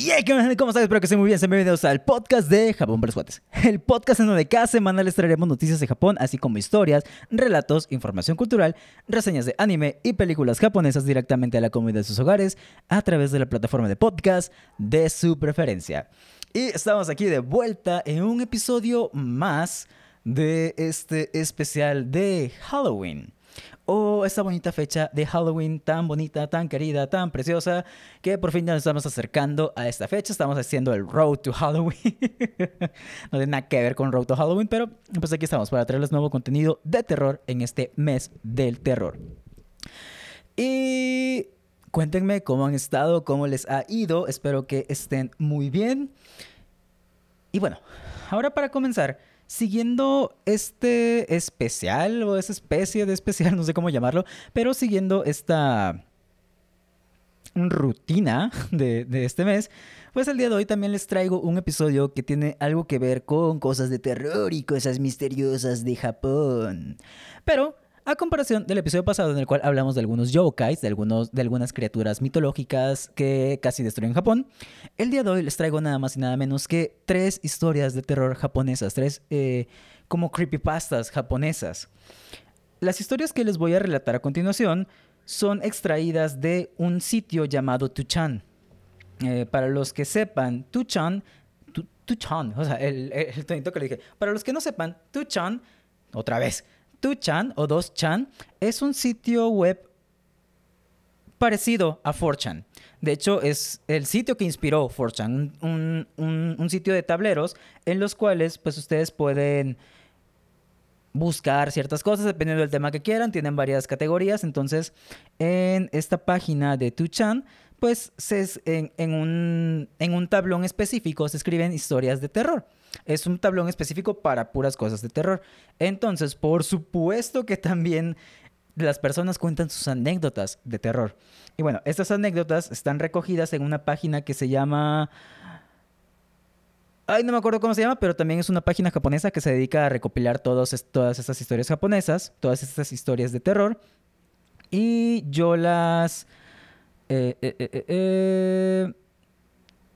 Y hey, ¿cómo están? Espero que estén muy bien. Bienvenidos al podcast de Japón para los. El podcast en donde cada semana les traeremos noticias de Japón, así como historias, relatos, información cultural, reseñas de anime y películas japonesas directamente a la comunidad de sus hogares a través de la plataforma de podcast de su preferencia. Y estamos aquí de vuelta en un episodio más de este especial de Halloween o esta bonita fecha de Halloween tan bonita, tan querida, tan preciosa, que por fin ya nos estamos acercando a esta fecha. Estamos haciendo el Road to Halloween. no tiene nada que ver con Road to Halloween, pero pues aquí estamos para traerles nuevo contenido de terror en este mes del terror. Y cuéntenme cómo han estado, cómo les ha ido. Espero que estén muy bien. Y bueno, ahora para comenzar siguiendo este especial o esa especie de especial, no sé cómo llamarlo, pero siguiendo esta rutina de, este mes, pues el día de hoy también les traigo un episodio que tiene algo que ver con cosas de terror y cosas misteriosas de Japón. Pero a comparación del episodio pasado en el cual hablamos de algunos yokais, de, algunos, de algunas criaturas mitológicas que casi destruyen Japón, el día de hoy les traigo nada más y nada menos que tres historias de terror japonesas, tres eh, como creepypastas japonesas. Las historias que les voy a relatar a continuación son extraídas de un sitio llamado Tuchan. Eh, para los que sepan, Tuchan, Tuchan, o sea, el, el tonito que le dije, para los que no sepan, Tuchan, otra vez, 2chan o 2chan es un sitio web parecido a 4chan. De hecho, es el sitio que inspiró 4chan, un, sitio de tableros en los cuales pues ustedes pueden buscar ciertas cosas dependiendo del tema que quieran. Tienen varias categorías. Entonces, en esta página de 2chan, pues en, en, un, en un tablón específico se escriben historias de terror. Es un tablón específico para puras cosas de terror. Entonces, por supuesto que también las personas cuentan sus anécdotas de terror. Y bueno, estas anécdotas están recogidas en una página que se llama... Ay, no me acuerdo cómo se llama, pero también es una página japonesa que se dedica a recopilar todas estas historias japonesas, todas estas historias de terror. Y yo las... Eh, eh, eh,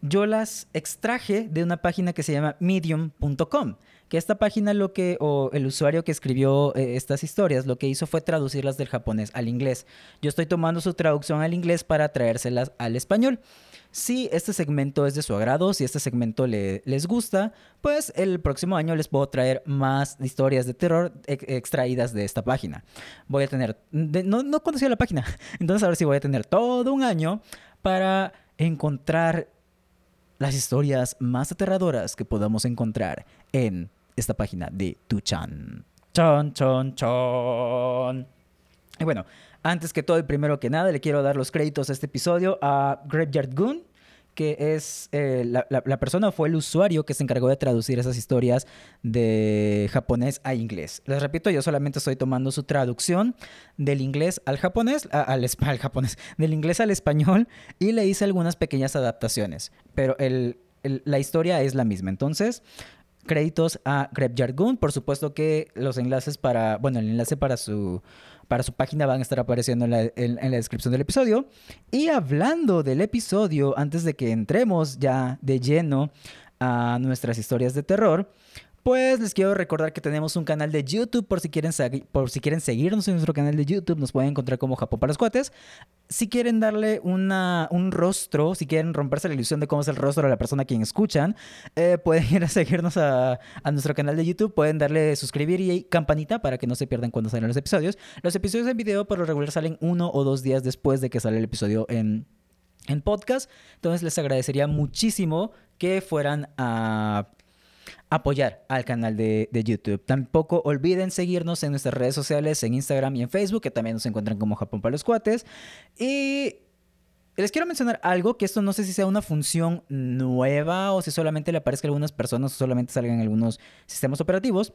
yo las extraje de una página que se llama medium.com, que esta página lo que, o el usuario que escribió eh, estas historias, lo que hizo fue traducirlas del japonés al inglés. Yo estoy tomando su traducción al inglés para traérselas al español. Si este segmento es de su agrado, si este segmento les gusta, pues el próximo año les puedo traer más historias de terror extraídas de esta página. Voy a tener, no, no conocía la página, entonces ahora sí voy a tener todo un año para encontrar las historias más aterradoras que podamos encontrar en esta página de Tuchan. Chon, chon, chon. Y bueno, antes que todo y primero que nada, le quiero dar los créditos a este episodio a Graveyard Goon, que es eh, la, la, persona fue el usuario que se encargó de traducir esas historias de japonés a inglés. Les repito, yo solamente estoy tomando su traducción del inglés al japonés, al, al, japonés, del inglés al español y le hice algunas pequeñas adaptaciones, pero el, la historia es la misma. Entonces, créditos a Greg Jargoon. Por supuesto que los enlaces para, bueno, el enlace para su para su página van a estar apareciendo en la, descripción del episodio. Y hablando del episodio, antes de que entremos ya de lleno a nuestras historias de terror, pues les quiero recordar que tenemos un canal de YouTube por si quieren, por si quieren seguirnos en nuestro canal de YouTube, nos pueden encontrar como Japón para los cuates. Si quieren darle una, un rostro, si quieren romperse la ilusión de cómo es el rostro de la persona a quien escuchan, eh, pueden ir a seguirnos a, a, nuestro canal de YouTube, pueden darle suscribir y campanita para que no se pierdan cuando salen los episodios. Los episodios en video por lo regular salen uno o dos días después de que sale el episodio en, en podcast. Entonces les agradecería muchísimo que fueran a apoyar al canal de, YouTube. Tampoco olviden seguirnos en nuestras redes sociales, en Instagram y en Facebook, que también nos encuentran como Japón para los Cuates. Y les quiero mencionar algo, que esto no sé si sea una función nueva o si solamente le aparezca a algunas personas o solamente salgan algunos sistemas operativos,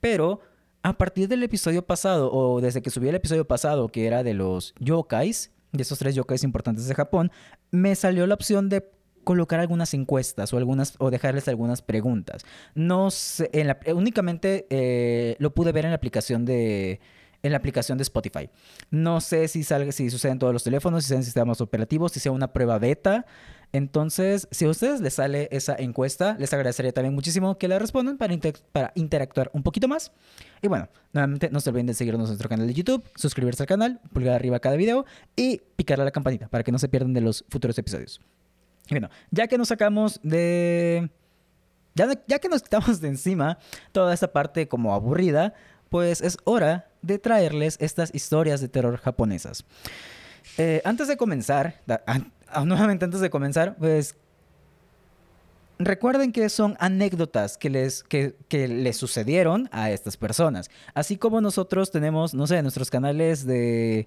pero a partir del episodio pasado o desde que subí el episodio pasado, que era de los yokais, de esos tres yokais importantes de Japón, me salió la opción de colocar algunas encuestas o algunas o dejarles algunas preguntas. No sé, la, únicamente eh, lo pude ver en la aplicación de en la aplicación de Spotify. No sé si salga, si sucede en todos los teléfonos, si sea en sistemas operativos, si sea una prueba beta. Entonces, si a ustedes les sale esa encuesta, les agradecería también muchísimo que la respondan para, para interactuar un poquito más. Y bueno, nuevamente no se olviden de seguirnos en nuestro canal de YouTube, suscribirse al canal, pulgar arriba a cada video y picarle a la campanita para que no se pierdan de los futuros episodios. Bueno, ya que nos sacamos de... Ya, que nos quitamos de encima toda esta parte como aburrida, pues es hora de traerles estas historias de terror japonesas. Eh, antes de comenzar, ah, nuevamente antes de comenzar, pues recuerden que son anécdotas que les, que, les sucedieron a estas personas. Así como nosotros tenemos, no sé, nuestros canales de,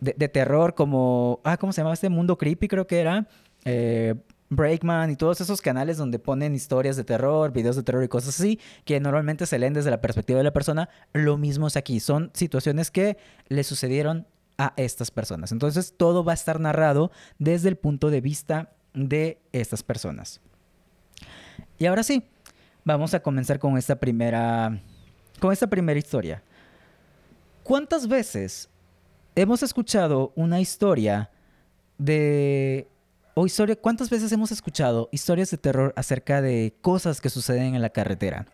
de, terror como, ah, ¿cómo se llama este? Mundo Creepy creo que era. Eh, Breakman y todos esos canales donde ponen historias de terror, videos de terror y cosas así, que normalmente se leen desde la perspectiva de la persona, lo mismo es aquí. Son situaciones que le sucedieron a estas personas. Entonces todo va a estar narrado desde el punto de vista de estas personas. Y ahora sí, vamos a comenzar con esta primera con esta primera historia. ¿Cuántas veces hemos escuchado una historia de o historia, cuántas veces hemos escuchado historias de terror acerca de cosas que suceden en la carretera?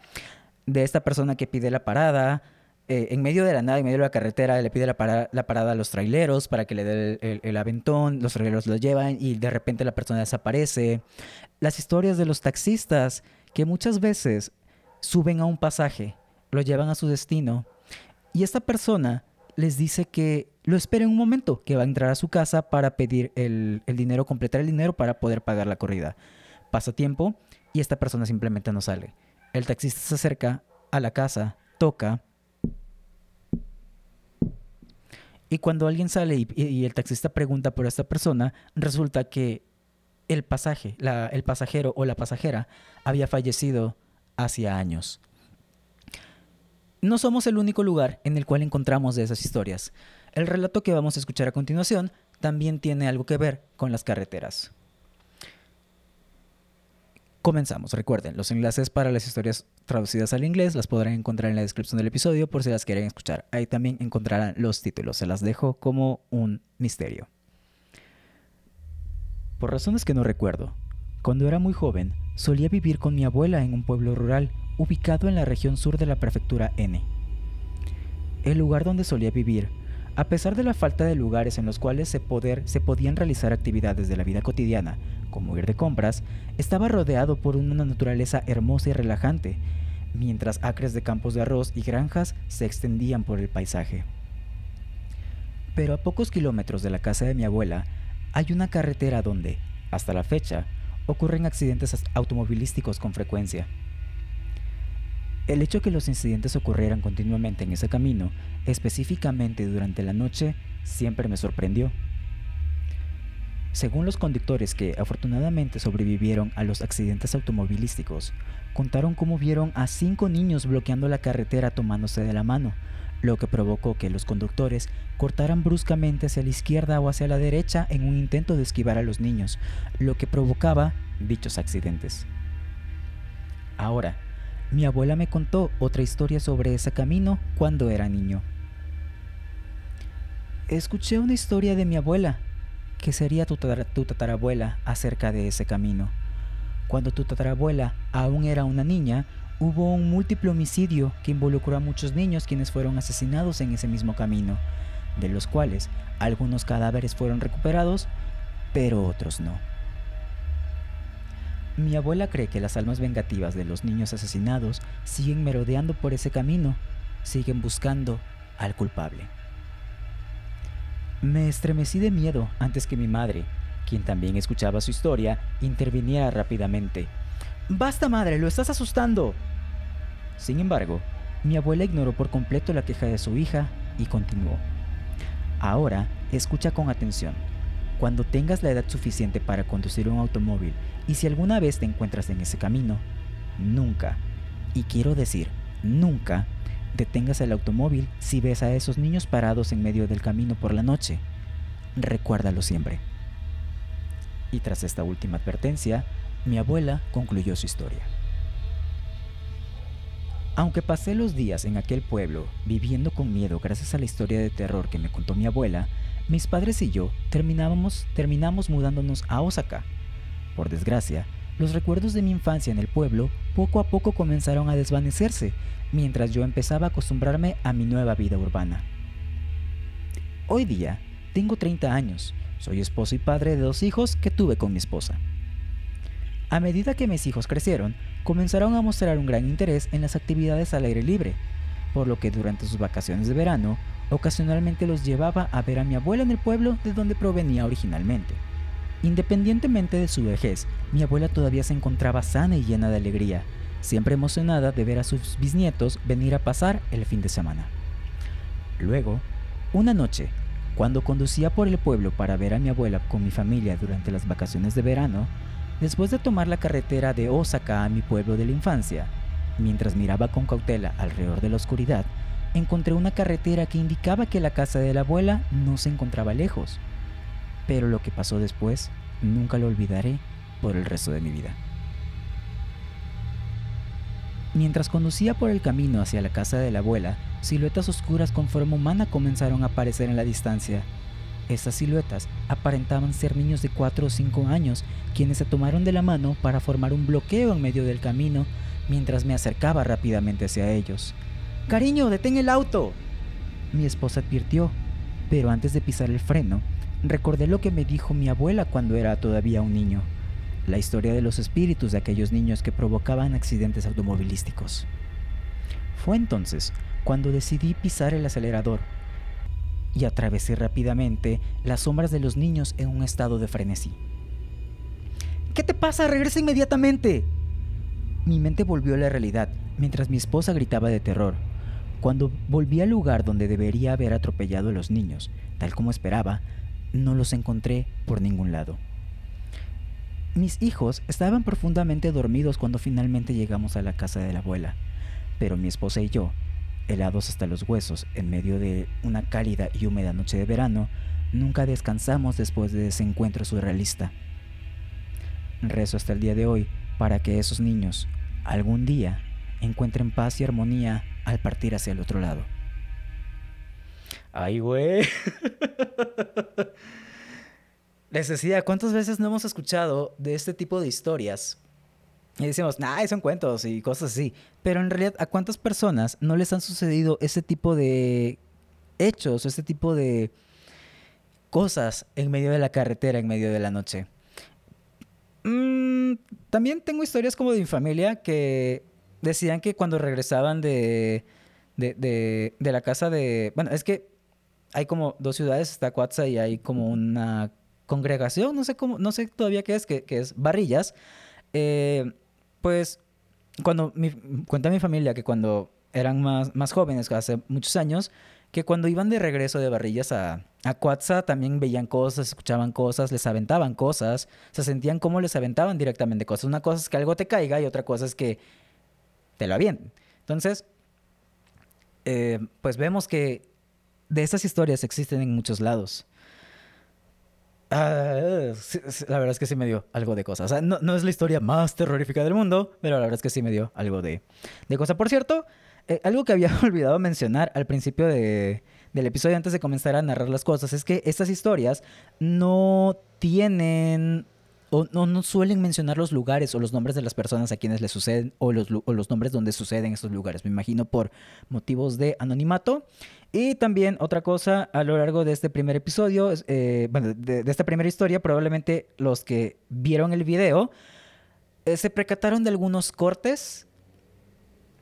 De esta persona que pide la parada, eh, en medio de la nada, en medio de la carretera, le pide la, parada a los traileros para que le dé el, aventón, los traileros lo llevan y de repente la persona desaparece. Las historias de los taxistas que muchas veces suben a un pasaje, lo llevan a su destino y esta persona les dice que lo esperen un momento, que va a entrar a su casa para pedir el, el dinero, completar el dinero para poder pagar la corrida. Pasa tiempo y esta persona simplemente no sale. El taxista se acerca a la casa, toca, Y cuando alguien sale y, el taxista pregunta por esta persona, resulta que el pasaje, el pasajero o la pasajera había fallecido hacía años. No somos el único lugar en el cual encontramos esas historias. El relato que vamos a escuchar a continuación también tiene algo que ver con las carreteras. Comenzamos. Recuerden, los enlaces para las historias traducidas al inglés las podrán encontrar en la descripción del episodio por si las quieren escuchar. Ahí también encontrarán los títulos. Se las dejo como un misterio. Por razones que no recuerdo, cuando era muy joven, solía vivir con mi abuela en un pueblo rural ubicado en la región sur de la prefectura N. El lugar donde solía vivir a pesar de la falta de lugares en los cuales se, poder, se podían realizar actividades de la vida cotidiana, como ir de compras, estaba rodeado por una naturaleza hermosa y relajante, mientras acres de campos de arroz y granjas se extendían por el paisaje. Pero a pocos kilómetros de la casa de mi abuela hay una carretera donde, hasta la fecha, ocurren accidentes automovilísticos con frecuencia. El hecho que los incidentes ocurrieran continuamente en ese camino, específicamente durante la noche, siempre me sorprendió. Según los conductores que afortunadamente sobrevivieron a los accidentes automovilísticos, contaron cómo vieron a cinco niños bloqueando la carretera tomándose de la mano, lo que provocó que los conductores cortaran bruscamente hacia la izquierda o hacia la derecha en un intento de esquivar a los niños, lo que provocaba dichos accidentes. Ahora, mi abuela me contó otra historia sobre ese camino cuando era niño. Escuché una historia de mi abuela, que sería tu, tatarabuela, acerca de ese camino. Cuando tu tatarabuela aún era una niña, hubo un múltiple homicidio que involucró a muchos niños quienes fueron asesinados en ese mismo camino, de los cuales algunos cadáveres fueron recuperados, pero otros no. Mi abuela cree que las almas vengativas de los niños asesinados siguen merodeando por ese camino, siguen buscando al culpable. Me estremecí de miedo antes que mi madre, quien también escuchaba su historia, interviniera rápidamente. Basta, madre, lo estás asustando. Sin embargo, mi abuela ignoró por completo la queja de su hija y continuó. Ahora, escucha con atención. Cuando tengas la edad suficiente para conducir un automóvil y si alguna vez te encuentras en ese camino, nunca, y quiero decir, nunca, detengas el automóvil si ves a esos niños parados en medio del camino por la noche. Recuérdalo siempre. Y tras esta última advertencia, mi abuela concluyó su historia. Aunque pasé los días en aquel pueblo viviendo con miedo gracias a la historia de terror que me contó mi abuela, mis padres y yo terminamos mudándonos a Osaka, Por desgracia, los recuerdos de mi infancia en el pueblo poco a poco comenzaron a desvanecerse mientras yo empezaba a acostumbrarme a mi nueva vida urbana. Hoy día tengo 30 años, soy esposo y padre de dos hijos que tuve con mi esposa. A medida que mis hijos crecieron, comenzaron a mostrar un gran interés en las actividades al aire libre, por lo que durante sus vacaciones de verano, ocasionalmente los llevaba a ver a mi abuela en el pueblo de donde provenía originalmente. Independientemente de su vejez, mi abuela todavía se encontraba sana y llena de alegría, siempre emocionada de ver a sus bisnietos venir a pasar el fin de semana. Luego, una noche, cuando conducía por el pueblo para ver a mi abuela con mi familia durante las vacaciones de verano, después de tomar la carretera de Osaka a mi pueblo de la infancia, mientras miraba con cautela alrededor de la oscuridad, encontré una carretera que indicaba que la casa de la abuela no se encontraba lejos. Pero lo que pasó después nunca lo olvidaré por el resto de mi vida. Mientras conducía por el camino hacia la casa de la abuela, siluetas oscuras con forma humana comenzaron a aparecer en la distancia. Estas siluetas aparentaban ser niños de 4 o 5 años, quienes se tomaron de la mano para formar un bloqueo en medio del camino mientras me acercaba rápidamente hacia ellos. Cariño, detén el auto. Mi esposa advirtió, pero antes de pisar el freno, recordé lo que me dijo mi abuela cuando era todavía un niño la historia de los espíritus de aquellos niños que provocaban accidentes automovilísticos. Fue entonces cuando decidí pisar el acelerador y atravesé rápidamente las sombras de los niños en un estado de frenesí. ¿Qué te pasa? Regresa inmediatamente. Mi mente volvió a la realidad mientras mi esposa gritaba de terror. Cuando volví al lugar donde debería haber atropellado a los niños, tal como esperaba, no los encontré por ningún lado. Mis hijos estaban profundamente dormidos cuando finalmente llegamos a la casa de la abuela, pero mi esposa y yo, helados hasta los huesos en medio de una cálida y húmeda noche de verano, nunca descansamos después de ese encuentro surrealista. Rezo hasta el día de hoy para que esos niños algún día encuentren paz y armonía al partir hacia el otro lado. Ay, güey. Les decía, ¿cuántas veces no hemos escuchado de este tipo de historias? Y decimos, nah, son cuentos y cosas así. Pero en realidad, ¿a cuántas personas no les han sucedido ese tipo de hechos, ese tipo de cosas en medio de la carretera, en medio de la noche? Mm, también tengo historias como de mi familia que decían que cuando regresaban de, de, de, de la casa de... Bueno, es que hay como dos ciudades, está Cuatza y hay como una congregación, no sé cómo, no sé todavía qué es, que, es Barrillas, eh, pues cuando mi, cuenta mi familia que cuando eran más, más jóvenes, hace muchos años, que cuando iban de regreso de Barrillas a, a también veían cosas, escuchaban cosas, les aventaban cosas, se sentían como les aventaban directamente cosas. Una cosa es que algo te caiga y otra cosa es que te lo avienten. Entonces, eh, pues vemos que de esas historias existen en muchos lados. Ah, la verdad es que sí me dio algo de cosas. O sea, no, es la historia más terrorífica del mundo, pero la verdad es que sí me dio algo de, de cosa. Por cierto, eh, algo que había olvidado mencionar al principio de, del episodio antes de comenzar a narrar las cosas es que estas historias no tienen o no, no, suelen mencionar los lugares o los nombres de las personas a quienes les suceden o los, nombres donde suceden estos lugares. Me imagino por motivos de anonimato. Y también otra cosa, a lo largo de este primer episodio, eh, bueno, de, esta primera historia, probablemente los que vieron el video eh, se percataron de algunos cortes.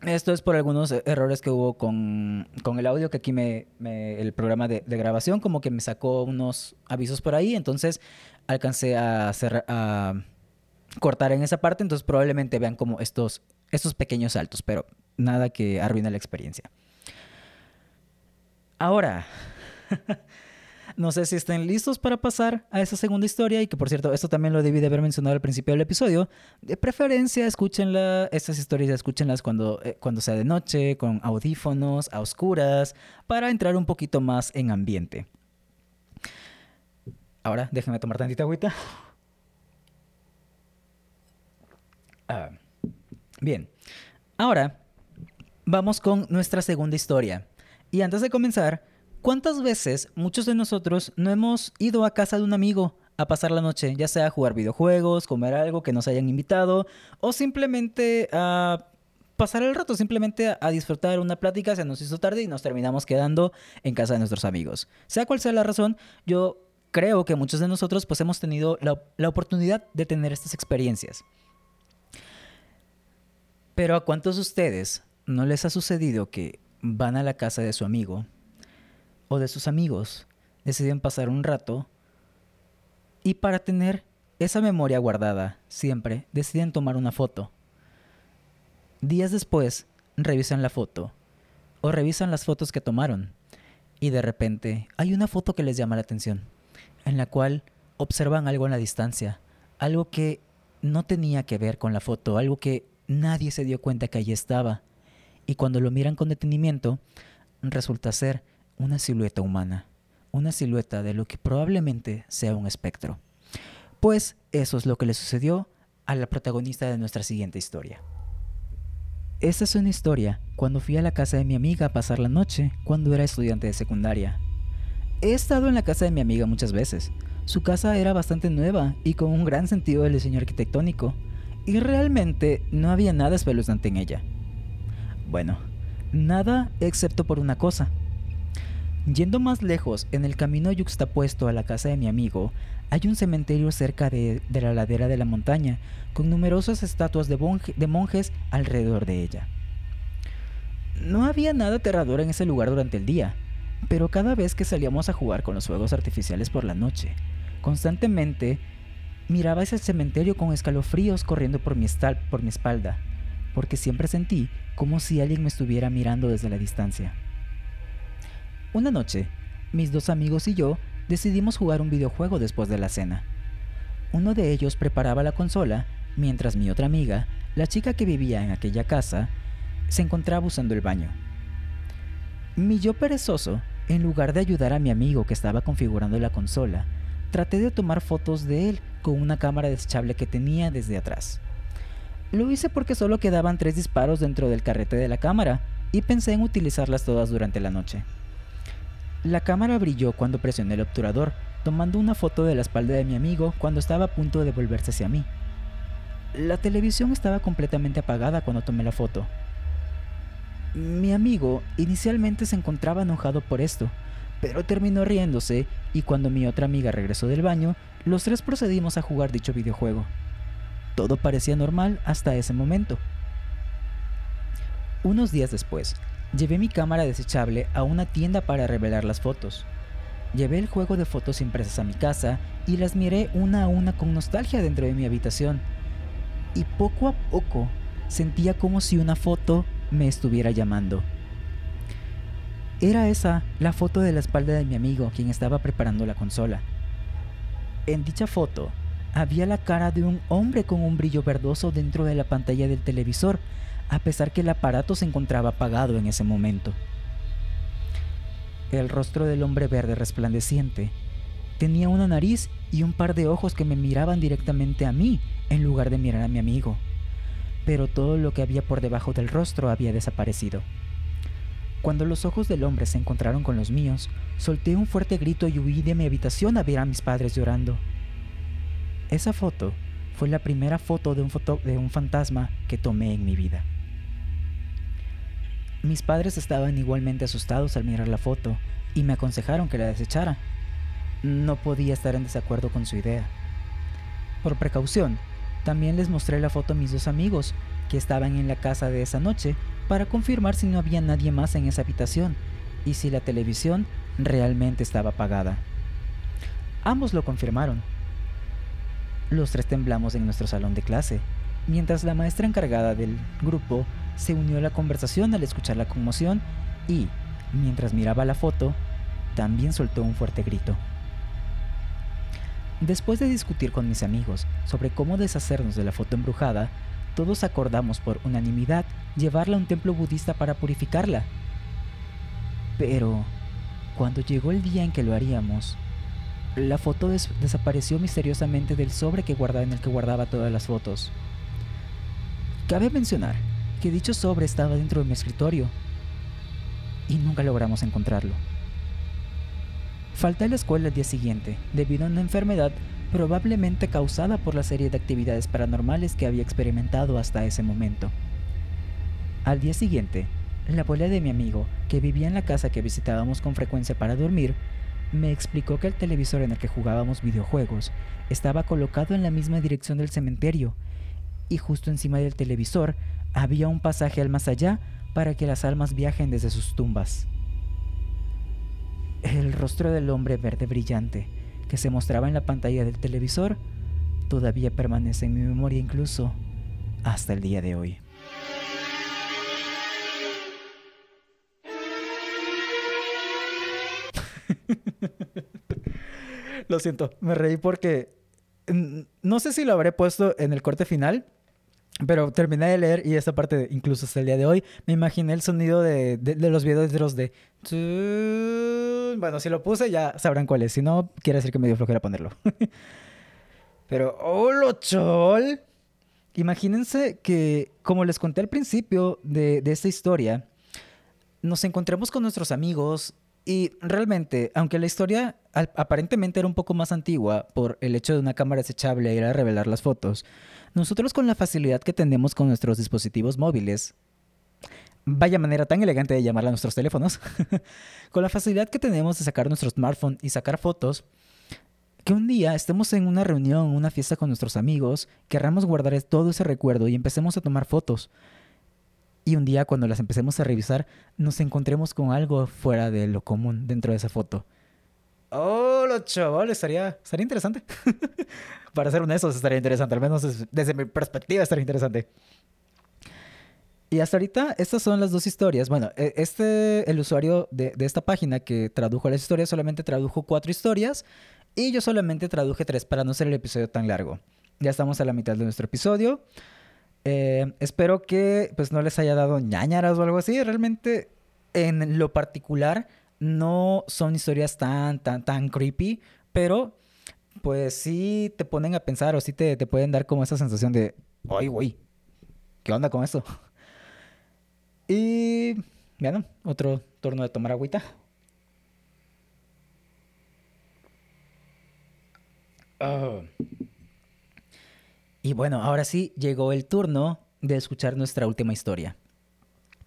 Esto es por algunos errores que hubo con, el audio, que aquí me, el programa de, grabación como que me sacó unos avisos por ahí. Entonces alcancé a, hacer, a cortar en esa parte, entonces probablemente vean como estos, estos pequeños saltos, pero nada que arruine la experiencia. Ahora, no sé si estén listos para pasar a esa segunda historia y que por cierto, esto también lo debí de haber mencionado al principio del episodio. De preferencia, escúchenla, estas historias escúchenlas cuando, eh, cuando sea de noche, con audífonos, a oscuras, para entrar un poquito más en ambiente. Ahora, déjenme tomar tantita agüita. Ah, bien. Ahora, vamos con nuestra segunda historia. Y antes de comenzar, ¿cuántas veces muchos de nosotros no hemos ido a casa de un amigo a pasar la noche, ya sea a jugar videojuegos, comer algo que nos hayan invitado o simplemente a pasar el rato, simplemente a disfrutar una plática, se nos hizo tarde y nos terminamos quedando en casa de nuestros amigos. Sea cual sea la razón, yo creo que muchos de nosotros pues hemos tenido la, la oportunidad de tener estas experiencias. Pero a cuántos de ustedes no les ha sucedido que van a la casa de su amigo o de sus amigos, deciden pasar un rato y para tener esa memoria guardada siempre deciden tomar una foto. Días después revisan la foto o revisan las fotos que tomaron y de repente hay una foto que les llama la atención, en la cual observan algo en la distancia, algo que no tenía que ver con la foto, algo que nadie se dio cuenta que allí estaba. Y cuando lo miran con detenimiento, resulta ser una silueta humana, una silueta de lo que probablemente sea un espectro. Pues eso es lo que le sucedió a la protagonista de nuestra siguiente historia. Esta es una historia cuando fui a la casa de mi amiga a pasar la noche cuando era estudiante de secundaria. He estado en la casa de mi amiga muchas veces. Su casa era bastante nueva y con un gran sentido del diseño arquitectónico, y realmente no había nada espeluznante en ella. Bueno, nada excepto por una cosa. Yendo más lejos, en el camino yuxtapuesto a la casa de mi amigo, hay un cementerio cerca de, la ladera de la montaña, con numerosas estatuas de, de monjes alrededor de ella. No había nada aterrador en ese lugar durante el día, pero cada vez que salíamos a jugar con los fuegos artificiales por la noche, constantemente Miraba ese cementerio con escalofríos corriendo por mi, por mi espalda, porque siempre sentí como si alguien me estuviera mirando desde la distancia. Una noche, mis dos amigos y yo decidimos jugar un videojuego después de la cena. Uno de ellos preparaba la consola, mientras mi otra amiga, la chica que vivía en aquella casa, se encontraba usando el baño. Mi yo perezoso, en lugar de ayudar a mi amigo que estaba configurando la consola, traté de tomar fotos de él con una cámara desechable que tenía desde atrás. Lo hice porque solo quedaban tres disparos dentro del carrete de la cámara y pensé en utilizarlas todas durante la noche. La cámara brilló cuando presioné el obturador, tomando una foto de la espalda de mi amigo cuando estaba a punto de volverse hacia mí. La televisión estaba completamente apagada cuando tomé la foto. Mi amigo inicialmente se encontraba enojado por esto, pero terminó riéndose y cuando mi otra amiga regresó del baño, los tres procedimos a jugar dicho videojuego. Todo parecía normal hasta ese momento. Unos días después, llevé mi cámara desechable a una tienda para revelar las fotos. Llevé el juego de fotos impresas a mi casa y las miré una a una con nostalgia dentro de mi habitación. Y poco a poco sentía como si una foto me estuviera llamando. Era esa la foto de la espalda de mi amigo quien estaba preparando la consola. En dicha foto había la cara de un hombre con un brillo verdoso dentro de la pantalla del televisor, a pesar que el aparato se encontraba apagado en ese momento. El rostro del hombre verde resplandeciente tenía una nariz y un par de ojos que me miraban directamente a mí en lugar de mirar a mi amigo. Pero todo lo que había por debajo del rostro había desaparecido. Cuando los ojos del hombre se encontraron con los míos, solté un fuerte grito y huí de mi habitación a ver a mis padres llorando. Esa foto fue la primera foto de un, de un fantasma que tomé en mi vida. Mis padres estaban igualmente asustados al mirar la foto y me aconsejaron que la desechara. No podía estar en desacuerdo con su idea. Por precaución, también les mostré la foto a mis dos amigos que estaban en la casa de esa noche para confirmar si no había nadie más en esa habitación y si la televisión realmente estaba apagada. Ambos lo confirmaron. Los tres temblamos en nuestro salón de clase, mientras la maestra encargada del grupo se unió a la conversación al escuchar la conmoción y, mientras miraba la foto, también soltó un fuerte grito. Después de discutir con mis amigos sobre cómo deshacernos de la foto embrujada, todos acordamos por unanimidad llevarla a un templo budista para purificarla. Pero, cuando llegó el día en que lo haríamos, la foto desapareció misteriosamente del sobre que guardaba en el que guardaba todas las fotos. Cabe mencionar que dicho sobre estaba dentro de mi escritorio y nunca logramos encontrarlo. Falté a la escuela el día siguiente debido a una enfermedad probablemente causada por la serie de actividades paranormales que había experimentado hasta ese momento. Al día siguiente, la abuela de mi amigo, que vivía en la casa que visitábamos con frecuencia para dormir, me explicó que el televisor en el que jugábamos videojuegos estaba colocado en la misma dirección del cementerio y justo encima del televisor había un pasaje al más allá para que las almas viajen desde sus tumbas. El rostro del hombre verde brillante que se mostraba en la pantalla del televisor todavía permanece en mi memoria incluso hasta el día de hoy. Lo siento, me reí porque no sé si lo habré puesto en el corte final, pero terminé de leer y esta parte, incluso hasta el día de hoy, me imaginé el sonido de, los videos de Bueno, si lo puse ya sabrán cuál es. Si no, quiere decir que me dio flojera ponerlo. pero, ¡hola, chol! Imagínense que, como les conté al principio de, de esta historia, nos encontramos con nuestros amigos y realmente, aunque la historia aparentemente era un poco más antigua por el hecho de una cámara desechable ir a revelar las fotos, nosotros con la facilidad que tenemos con nuestros dispositivos móviles, vaya manera tan elegante de llamarla a nuestros teléfonos, con la facilidad que tenemos de sacar nuestro smartphone y sacar fotos, que un día estemos en una reunión, una fiesta con nuestros amigos, querramos guardar todo ese recuerdo y empecemos a tomar fotos y un día cuando las empecemos a revisar nos encontremos con algo fuera de lo común dentro de esa foto. Oh, lo chaval, estaría, estaría interesante. Para ser honestos, estaría interesante. Al menos desde, mi perspectiva estaría interesante. Y hasta ahorita, estas son las dos historias. Bueno, e, este, el usuario de, de, esta página que tradujo las historias solamente tradujo cuatro historias y yo solamente traduje tres para no ser el episodio tan largo. Ya estamos a la mitad de nuestro episodio. Eh, espero que pues no les haya dado ñañaras o algo así. Realmente, en lo particular, no son historias tan, tan, tan creepy, pero pues sí te ponen a pensar o sí te, te pueden dar como esa sensación de, ¡ay, güey! ¿Qué onda con esto? Y, bueno, otro turno de tomar agüita. Oh. Y bueno, ahora sí llegó el turno de escuchar nuestra última historia.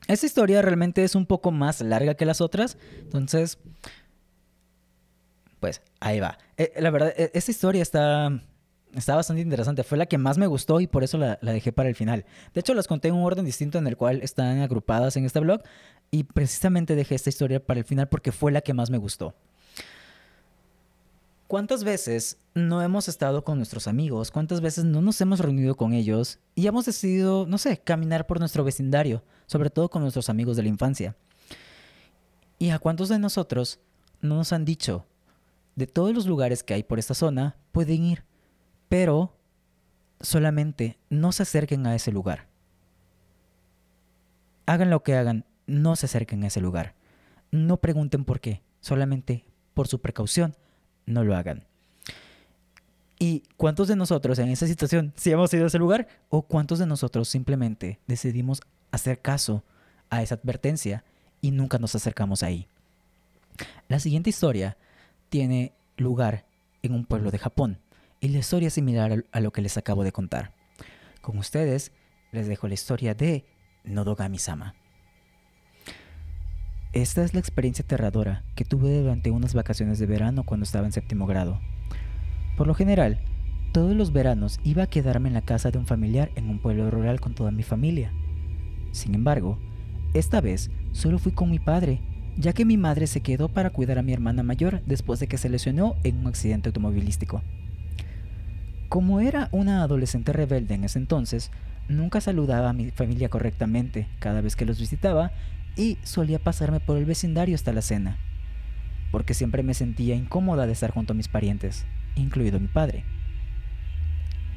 Esta historia realmente es un poco más larga que las otras, entonces, pues ahí va. Eh, la verdad, e, esta historia está, está bastante interesante, fue la que más me gustó y por eso la, la dejé para el final. De hecho, las conté en un orden distinto en el cual están agrupadas en este blog y precisamente dejé esta historia para el final porque fue la que más me gustó. ¿Cuántas veces no hemos estado con nuestros amigos? ¿Cuántas veces no nos hemos reunido con ellos y hemos decidido, no sé, caminar por nuestro vecindario, sobre todo con nuestros amigos de la infancia? ¿Y a cuántos de nosotros no nos han dicho, de todos los lugares que hay por esta zona, pueden ir, pero solamente no se acerquen a ese lugar? Hagan lo que hagan, no se acerquen a ese lugar. No pregunten por qué, solamente por su precaución no lo hagan. ¿Y cuántos de nosotros en esa situación si hemos ido a ese lugar? ¿O cuántos de nosotros simplemente decidimos hacer caso a esa advertencia y nunca nos acercamos ahí? La siguiente historia tiene lugar en un pueblo de Japón y la historia es similar a lo que les acabo de contar. Con ustedes les dejo la historia de Nodogami-sama. Esta es la experiencia aterradora que tuve durante unas vacaciones de verano cuando estaba en séptimo grado. Por lo general, todos los veranos iba a quedarme en la casa de un familiar en un pueblo rural con toda mi familia. Sin embargo, esta vez solo fui con mi padre, ya que mi madre se quedó para cuidar a mi hermana mayor después de que se lesionó en un accidente automovilístico. Como era una adolescente rebelde en ese entonces, nunca saludaba a mi familia correctamente cada vez que los visitaba y solía pasarme por el vecindario hasta la cena, porque siempre me sentía incómoda de estar junto a mis parientes, incluido mi padre.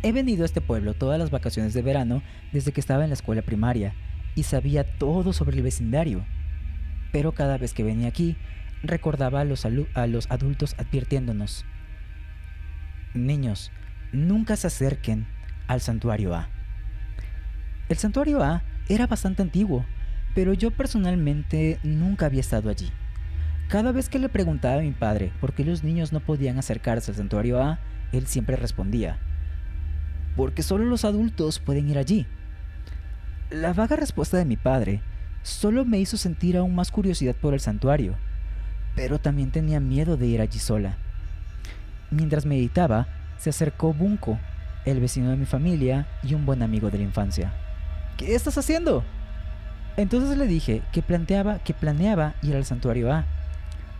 He venido a este pueblo todas las vacaciones de verano desde que estaba en la escuela primaria y sabía todo sobre el vecindario, pero cada vez que venía aquí recordaba a los, los adultos advirtiéndonos, niños, nunca se acerquen al santuario A. El santuario A era bastante antiguo pero yo personalmente nunca había estado allí. Cada vez que le preguntaba a mi padre por qué los niños no podían acercarse al santuario A, él siempre respondía, porque solo los adultos pueden ir allí. La vaga respuesta de mi padre solo me hizo sentir aún más curiosidad por el santuario, pero también tenía miedo de ir allí sola. Mientras meditaba, se acercó Bunko, el vecino de mi familia y un buen amigo de la infancia. ¿Qué estás haciendo? Entonces le dije que planteaba que planeaba ir al santuario A.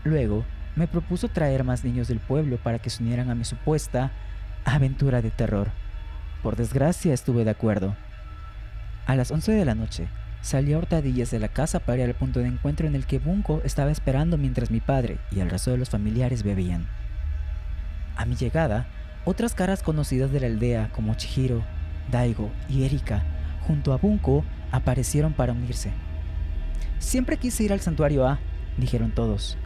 Luego me propuso traer más niños del pueblo para que se unieran a mi supuesta aventura de terror. Por desgracia estuve de acuerdo. A las 11 de la noche, salí a hurtadillas de la casa para ir al punto de encuentro en el que Bunko estaba esperando mientras mi padre y el resto de los familiares bebían. A mi llegada, otras caras conocidas de la aldea como Chihiro, Daigo y Erika, junto a Bunko, aparecieron para unirse. Siempre quise ir al santuario A, dijeron todos.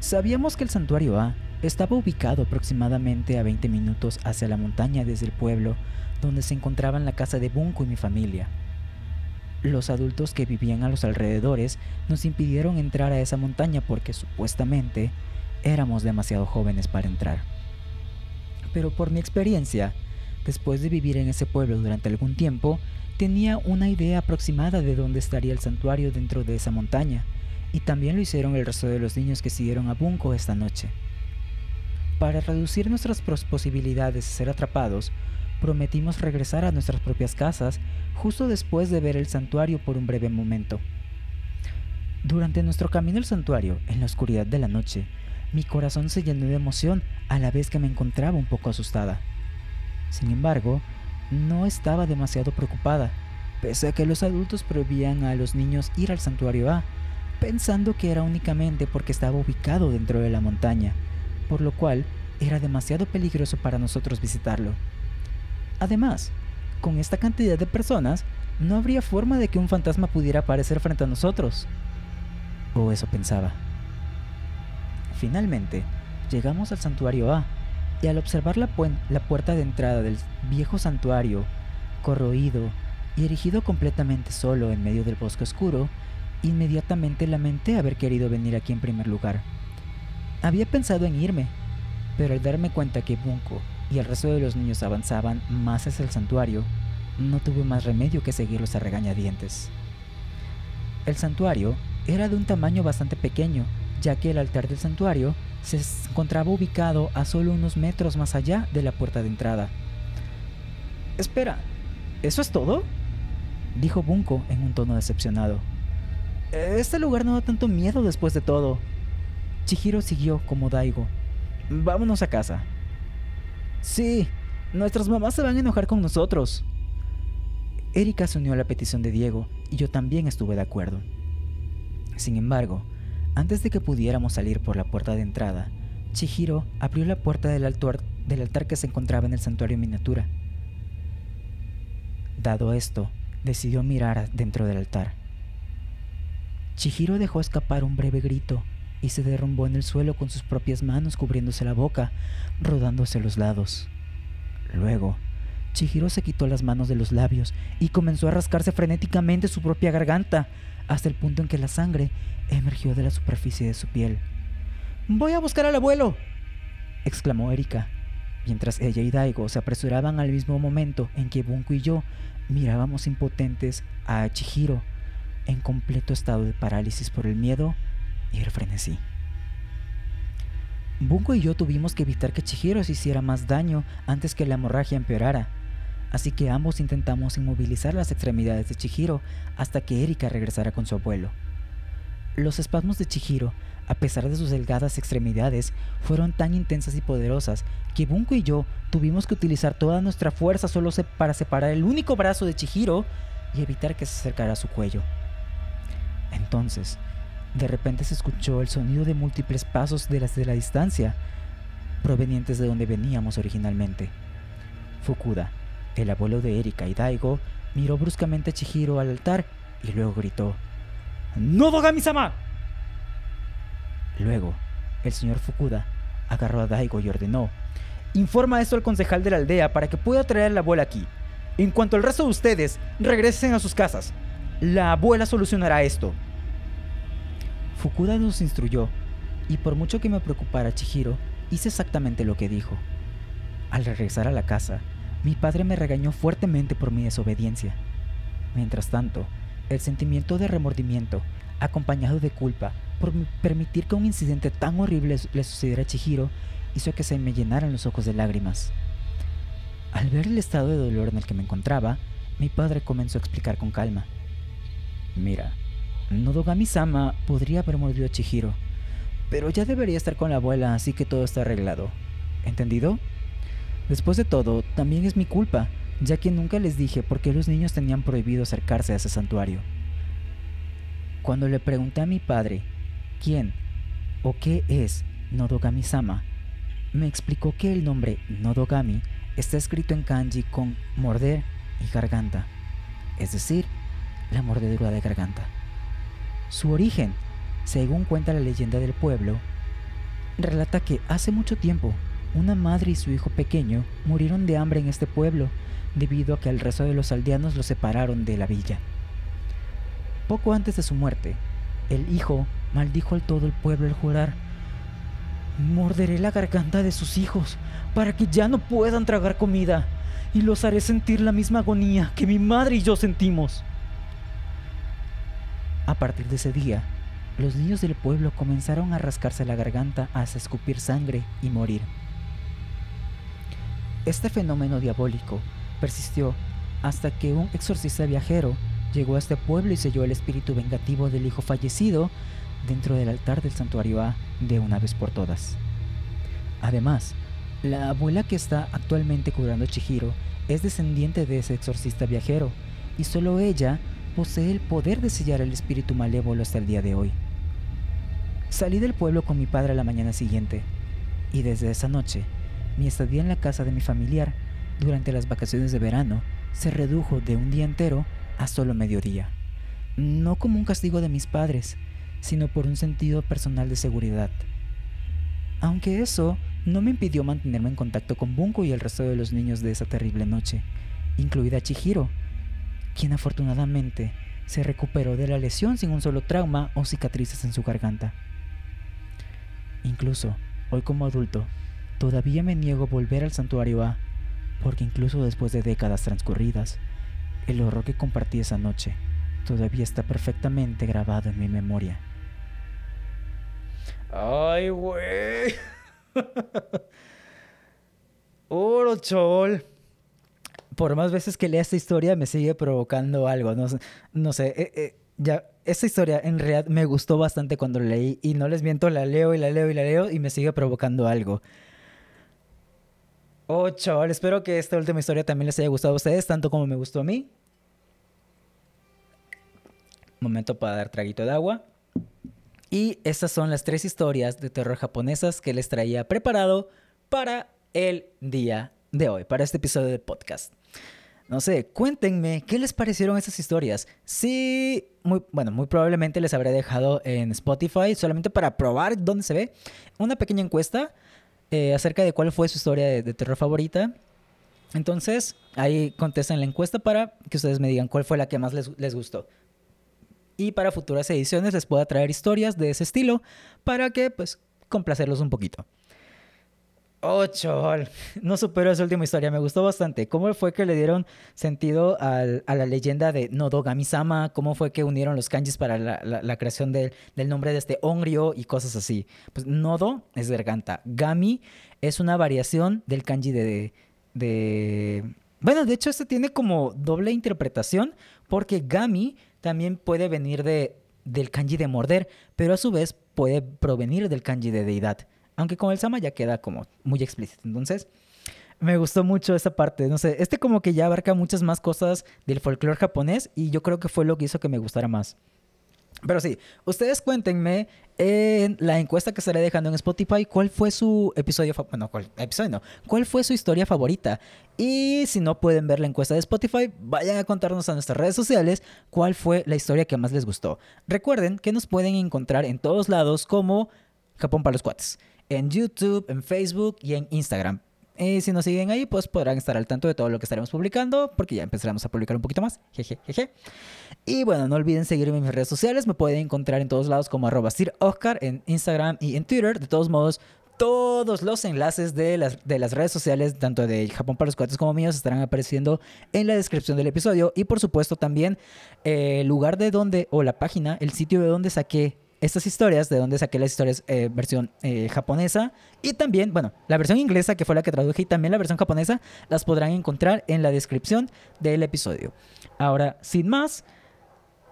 Sabíamos que el santuario A estaba ubicado aproximadamente a 20 minutos hacia la montaña desde el pueblo donde se encontraban la casa de Bunko y mi familia. Los adultos que vivían a los alrededores nos impidieron entrar a esa montaña porque supuestamente éramos demasiado jóvenes para entrar. Pero por mi experiencia, después de vivir en ese pueblo durante algún tiempo, tenía una idea aproximada de dónde estaría el santuario dentro de esa montaña, y también lo hicieron el resto de los niños que siguieron a Bunko esta noche. Para reducir nuestras posibilidades de ser atrapados, prometimos regresar a nuestras propias casas justo después de ver el santuario por un breve momento. Durante nuestro camino al santuario, en la oscuridad de la noche, mi corazón se llenó de emoción a la vez que me encontraba un poco asustada. Sin embargo, no estaba demasiado preocupada, pese a que los adultos prohibían a los niños ir al santuario A, pensando que era únicamente porque estaba ubicado dentro de la montaña, por lo cual era demasiado peligroso para nosotros visitarlo. Además, con esta cantidad de personas, no habría forma de que un fantasma pudiera aparecer frente a nosotros. O eso pensaba. Finalmente, llegamos al santuario A, y al observar la, puerta de entrada del viejo santuario, corroído y erigido completamente solo en medio del bosque oscuro, inmediatamente lamenté haber querido venir aquí en primer lugar. Había pensado en irme, pero al darme cuenta que Bunko y el resto de los niños avanzaban más hacia el santuario, no tuve más remedio que seguirlos a regañadientes. El santuario era de un tamaño bastante pequeño, ya que el altar del santuario se encontraba ubicado a solo unos metros más allá de la puerta de entrada. Espera, ¿eso es todo? dijo Bunko en un tono decepcionado. Este lugar no da tanto miedo después de todo. Chihiro siguió como Daigo. Vámonos a casa. Sí, nuestras mamás se van a enojar con nosotros. Erika se unió a la petición de Diego y yo también estuve de acuerdo. Sin embargo, antes de que pudiéramos salir por la puerta de entrada, Chihiro abrió la puerta del altar, que se encontraba en el santuario miniatura. Dado esto, decidió mirar dentro del altar. Chihiro dejó escapar un breve grito y se derrumbó en el suelo con sus propias manos cubriéndose la boca, rodándose los lados. Luego, Chihiro se quitó las manos de los labios y comenzó a rascarse frenéticamente su propia garganta, hasta el punto en que la sangre emergió de la superficie de su piel. Voy a buscar al abuelo, exclamó Erika, mientras ella y Daigo se apresuraban al mismo momento en que Bunko y yo mirábamos impotentes a Chihiro, en completo estado de parálisis por el miedo y el frenesí. Bunko y yo tuvimos que evitar que Chihiro se hiciera más daño antes que la hemorragia empeorara, así que ambos intentamos inmovilizar las extremidades de Chihiro hasta que Erika regresara con su abuelo. Los espasmos de Chihiro, a pesar de sus delgadas extremidades, fueron tan intensas y poderosas que Bunko y yo tuvimos que utilizar toda nuestra fuerza solo para separar el único brazo de Chihiro y evitar que se acercara a su cuello. Entonces, de repente se escuchó el sonido de múltiples pasos desde la distancia, provenientes de donde veníamos originalmente. Fukuda, el abuelo de Erika y Daigo miró bruscamente a Chihiro al altar y luego gritó: ¡No Dogami-sama! Luego, el señor Fukuda agarró a Daigo y ordenó: Informa esto al concejal de la aldea para que pueda traer a la abuela aquí. En cuanto al resto de ustedes, regresen a sus casas. La abuela solucionará esto. Fukuda nos instruyó, y por mucho que me preocupara Chihiro, hice exactamente lo que dijo. Al regresar a la casa, mi padre me regañó fuertemente por mi desobediencia. Mientras tanto, el sentimiento de remordimiento, acompañado de culpa por permitir que un incidente tan horrible le sucediera a Chihiro, hizo que se me llenaran los ojos de lágrimas. Al ver el estado de dolor en el que me encontraba, mi padre comenzó a explicar con calma. Mira, Nodogami-sama podría haber mordido a Chihiro, pero ya debería estar con la abuela, así que todo está arreglado. ¿Entendido? Después de todo, también es mi culpa, ya que nunca les dije por qué los niños tenían prohibido acercarse a ese santuario. Cuando le pregunté a mi padre quién o qué es Nodogami-sama, me explicó que el nombre Nodogami está escrito en kanji con morder y garganta, es decir, la mordedura de garganta. Su origen, según cuenta la leyenda del pueblo, relata que hace mucho tiempo una madre y su hijo pequeño murieron de hambre en este pueblo debido a que el resto de los aldeanos los separaron de la villa. Poco antes de su muerte, el hijo maldijo al todo el pueblo al jurar, morderé la garganta de sus hijos para que ya no puedan tragar comida y los haré sentir la misma agonía que mi madre y yo sentimos. A partir de ese día, los niños del pueblo comenzaron a rascarse la garganta hasta escupir sangre y morir. Este fenómeno diabólico persistió hasta que un exorcista viajero llegó a este pueblo y selló el espíritu vengativo del hijo fallecido dentro del altar del santuario A de una vez por todas. Además, la abuela que está actualmente curando a Chihiro es descendiente de ese exorcista viajero y solo ella posee el poder de sellar el espíritu malévolo hasta el día de hoy. Salí del pueblo con mi padre a la mañana siguiente y desde esa noche mi estadía en la casa de mi familiar durante las vacaciones de verano se redujo de un día entero a solo mediodía. No como un castigo de mis padres, sino por un sentido personal de seguridad. Aunque eso no me impidió mantenerme en contacto con Bunko y el resto de los niños de esa terrible noche, incluida Chihiro, quien afortunadamente se recuperó de la lesión sin un solo trauma o cicatrices en su garganta. Incluso, hoy como adulto, Todavía me niego a volver al santuario A, porque incluso después de décadas transcurridas, el horror que compartí esa noche todavía está perfectamente grabado en mi memoria. Ay, güey. Oro, chol. Por más veces que lea esta historia me sigue provocando algo. No, no sé. Eh, eh, ya, esta historia en realidad me gustó bastante cuando la leí. Y no les miento, la leo y la leo y la leo y me sigue provocando algo. Oh, espero que esta última historia también les haya gustado a ustedes, tanto como me gustó a mí. Momento para dar traguito de agua. Y estas son las tres historias de terror japonesas que les traía preparado para el día de hoy, para este episodio de podcast. No sé, cuéntenme qué les parecieron esas historias. Sí, muy, bueno, muy probablemente les habré dejado en Spotify solamente para probar dónde se ve una pequeña encuesta eh, acerca de cuál fue su historia de, terror favorita. Entonces, ahí contestan la encuesta para que ustedes me digan cuál fue la que más les, les gustó. Y para futuras ediciones les pueda traer historias de ese estilo para que, pues, complacerlos un poquito. No superó esa última historia, me gustó bastante. ¿Cómo fue que le dieron sentido a la leyenda de Nodogami-sama? ¿Cómo fue que unieron los kanjis para la, creación del nombre de este Onryo y cosas así? Pues Nodo es garganta. Gami es una variación del kanji de, de... Bueno, de hecho este tiene como doble interpretación porque Gami también puede venir de, del kanji de morder, pero a su vez puede provenir del kanji de deidad. Aunque con el Sama ya queda como muy explícito. Entonces, me gustó mucho esa parte. No sé, este como que ya abarca muchas más cosas del folclore japonés y yo creo que fue lo que hizo que me gustara más. Pero sí, ustedes cuéntenme en la encuesta que estaré dejando en Spotify cuál fue su episodio favorito. No, ¿cuál episodio no? ¿Cuál fue su historia favorita? Y si no pueden ver la encuesta de Spotify, vayan a contarnos a nuestras redes sociales cuál fue la historia que más les gustó. Recuerden que nos pueden encontrar en todos lados como Japón para los cuates en YouTube, en Facebook y en Instagram. Y si nos siguen ahí, pues podrán estar al tanto de todo lo que estaremos publicando, porque ya empezaremos a publicar un poquito más. Jeje, jeje. Y bueno, no olviden seguirme en mis redes sociales. Me pueden encontrar en todos lados como arroba en Instagram y en Twitter. De todos modos, Todos los enlaces de las, de las redes sociales, tanto de Japón para los cuates como míos, estarán apareciendo en la descripción del episodio. Y por supuesto también eh, el lugar de donde, o la página, el sitio de donde saqué estas historias, de donde saqué las historias eh, versión eh, japonesa y también, bueno, la versión inglesa que fue la que traduje y también la versión japonesa las podrán encontrar en la descripción del episodio. Ahora, sin más,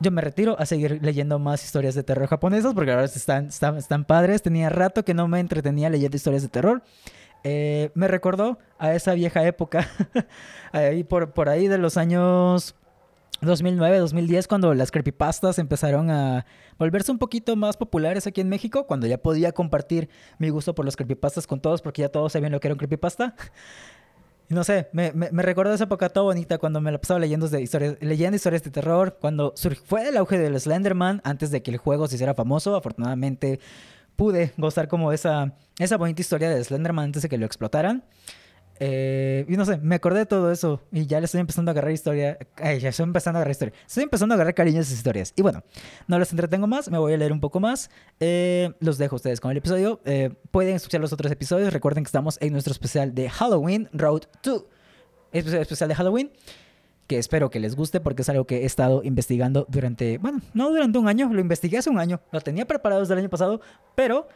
yo me retiro a seguir leyendo más historias de terror japonesas porque ahora están, están, padres. Tenía rato que no me entretenía leyendo historias de terror. Eh, me recordó a esa vieja época, ahí por, por ahí de los años 2009, 2010, cuando las creepypastas empezaron a volverse un poquito más populares aquí en México, cuando ya podía compartir mi gusto por los creepypastas con todos, porque ya todos sabían lo que era un creepypasta. No sé, me, recuerda esa época todo bonita cuando me la pasaba leyendo, historias, leyendo historias de terror, cuando fue el auge del Slenderman, antes de que el juego se hiciera famoso. Afortunadamente pude gozar como esa, esa bonita historia de Slenderman antes de que lo explotaran. Eh, y no sé, me acordé de todo eso y ya le estoy empezando a agarrar historia. Ay, ya estoy empezando a agarrar historia. Estoy empezando a agarrar cariño a esas historias. Y bueno, no los entretengo más, me voy a leer un poco más. Eh, los dejo a ustedes con el episodio. Eh, pueden escuchar los otros episodios. Recuerden que estamos en nuestro especial de Halloween, Road to. Especial de Halloween. Que espero que les guste porque es algo que he estado investigando durante, bueno, no durante un año, lo investigué hace un año, lo tenía preparado desde el año pasado, pero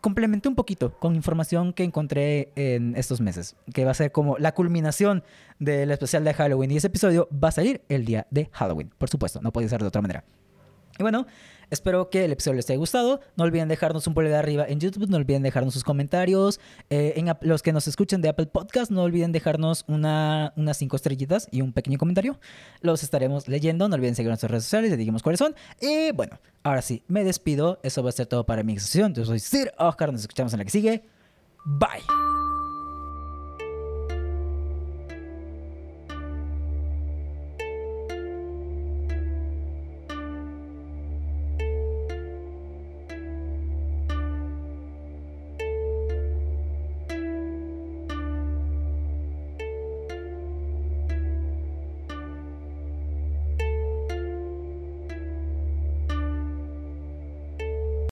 complementé un poquito con información que encontré en estos meses, que va a ser como la culminación del especial de Halloween. Y ese episodio va a salir el día de Halloween, por supuesto, no puede ser de otra manera. Y bueno, espero que el episodio les haya gustado. No olviden dejarnos un pulgar arriba en YouTube, no olviden dejarnos sus comentarios. Eh, en los que nos escuchen de Apple Podcast, no olviden dejarnos una, unas cinco estrellitas y un pequeño comentario. Los estaremos leyendo. No olviden seguir nuestras redes sociales, les digamos cuáles son. Y bueno, ahora sí, me despido. Eso va a ser todo para mi sesión. Yo soy Sir Oscar, nos escuchamos en la que sigue. Bye.